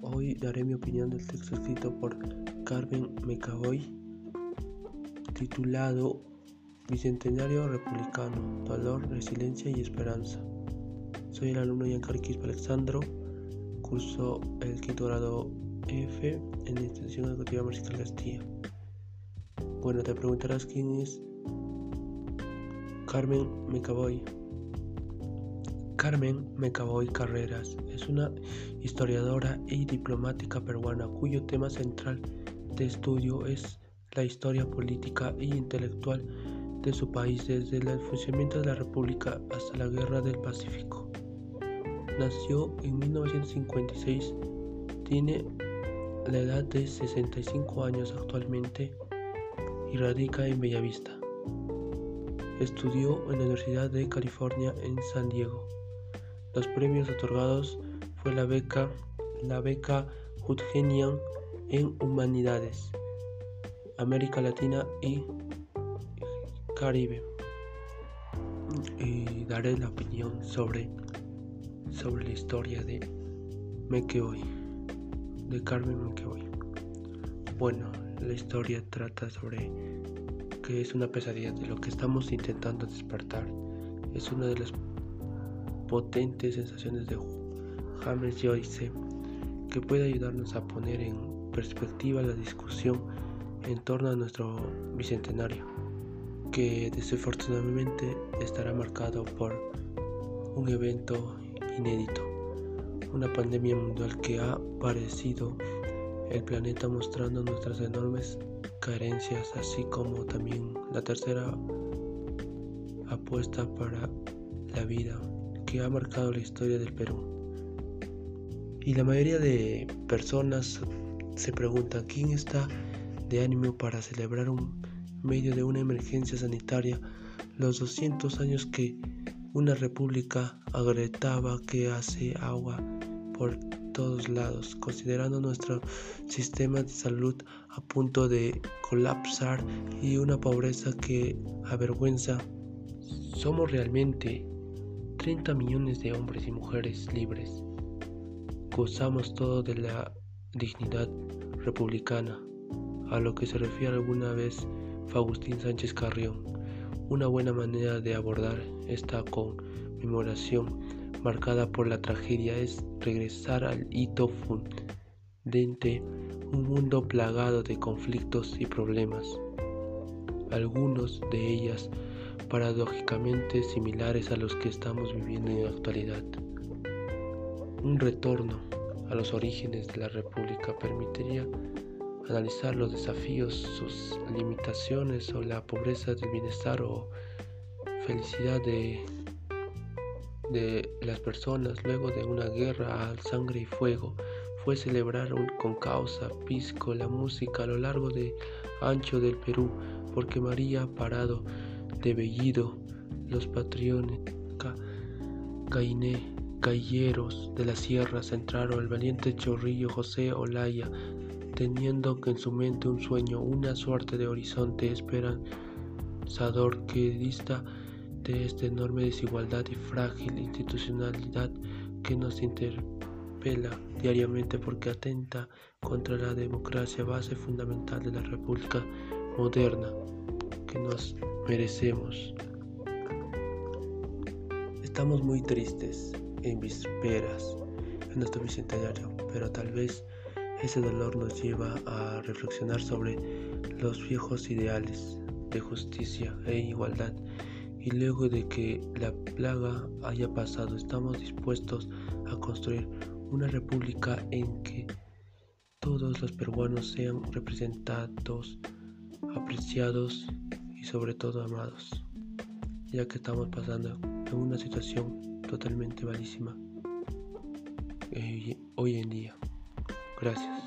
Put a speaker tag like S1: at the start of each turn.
S1: Hoy daré mi opinión del texto escrito por Carmen Mecaboy titulado Bicentenario Republicano, Dolor, Resiliencia y Esperanza. Soy el alumno Giancarlo Quispe Alexandro, curso el quinto grado F en la institución educativa Marcial Castilla. Bueno, te preguntarás quién es Carmen Mecaboy. Carmen Mecaboy Carreras es una historiadora y diplomática peruana cuyo tema central de estudio es la historia política e intelectual de su país desde el funcionamiento de la República hasta la Guerra del Pacífico. Nació en 1956, tiene la edad de 65 años actualmente y radica en Bellavista. Estudió en la Universidad de California en San Diego. Los premios otorgados fue la beca, la beca Hudgenian en Humanidades, América Latina y Caribe. Y daré la opinión sobre, sobre la historia de Mequeoy, de Carmen Mequeoy. Bueno, la historia trata sobre que es una pesadilla de lo que estamos intentando despertar. Es una de las potentes sensaciones de James Joyce que puede ayudarnos a poner en perspectiva la discusión en torno a nuestro bicentenario, que desafortunadamente estará marcado por un evento inédito, una pandemia mundial que ha parecido el planeta mostrando nuestras enormes carencias, así como también la tercera apuesta para la vida ha marcado la historia del Perú. Y la mayoría de personas se preguntan quién está de ánimo para celebrar un medio de una emergencia sanitaria los 200 años que una república agretaba que hace agua por todos lados, considerando nuestro sistema de salud a punto de colapsar y una pobreza que avergüenza. ¿Somos realmente 30 millones de hombres y mujeres libres. Gozamos todo de la dignidad republicana, a lo que se refiere alguna vez Faustín Sánchez Carrión. Una buena manera de abordar esta conmemoración marcada por la tragedia es regresar al hito fundente, un mundo plagado de conflictos y problemas. Algunos de ellas paradójicamente similares a los que estamos viviendo en la actualidad. Un retorno a los orígenes de la República permitiría analizar los desafíos, sus limitaciones o la pobreza del bienestar o felicidad de, de las personas luego de una guerra al sangre y fuego fue celebrar con causa, pisco, la música a lo largo de ancho del Perú, porque María Parado de Bellido, los patriones, Cainé, Calleros de la Sierra centraron el valiente chorrillo José Olaya, teniendo en su mente un sueño, una suerte de horizonte esperanzador que dista de esta enorme desigualdad y frágil institucionalidad que nos interpela diariamente porque atenta contra la democracia, base fundamental de la República moderna nos merecemos. Estamos muy tristes en vísperas en nuestro bicentenario, pero tal vez ese dolor nos lleva a reflexionar sobre los viejos ideales de justicia e igualdad y luego de que la plaga haya pasado estamos dispuestos a construir una república en que todos los peruanos sean representados, apreciados sobre todo amados, ya que estamos pasando en una situación totalmente malísima eh, hoy en día. Gracias.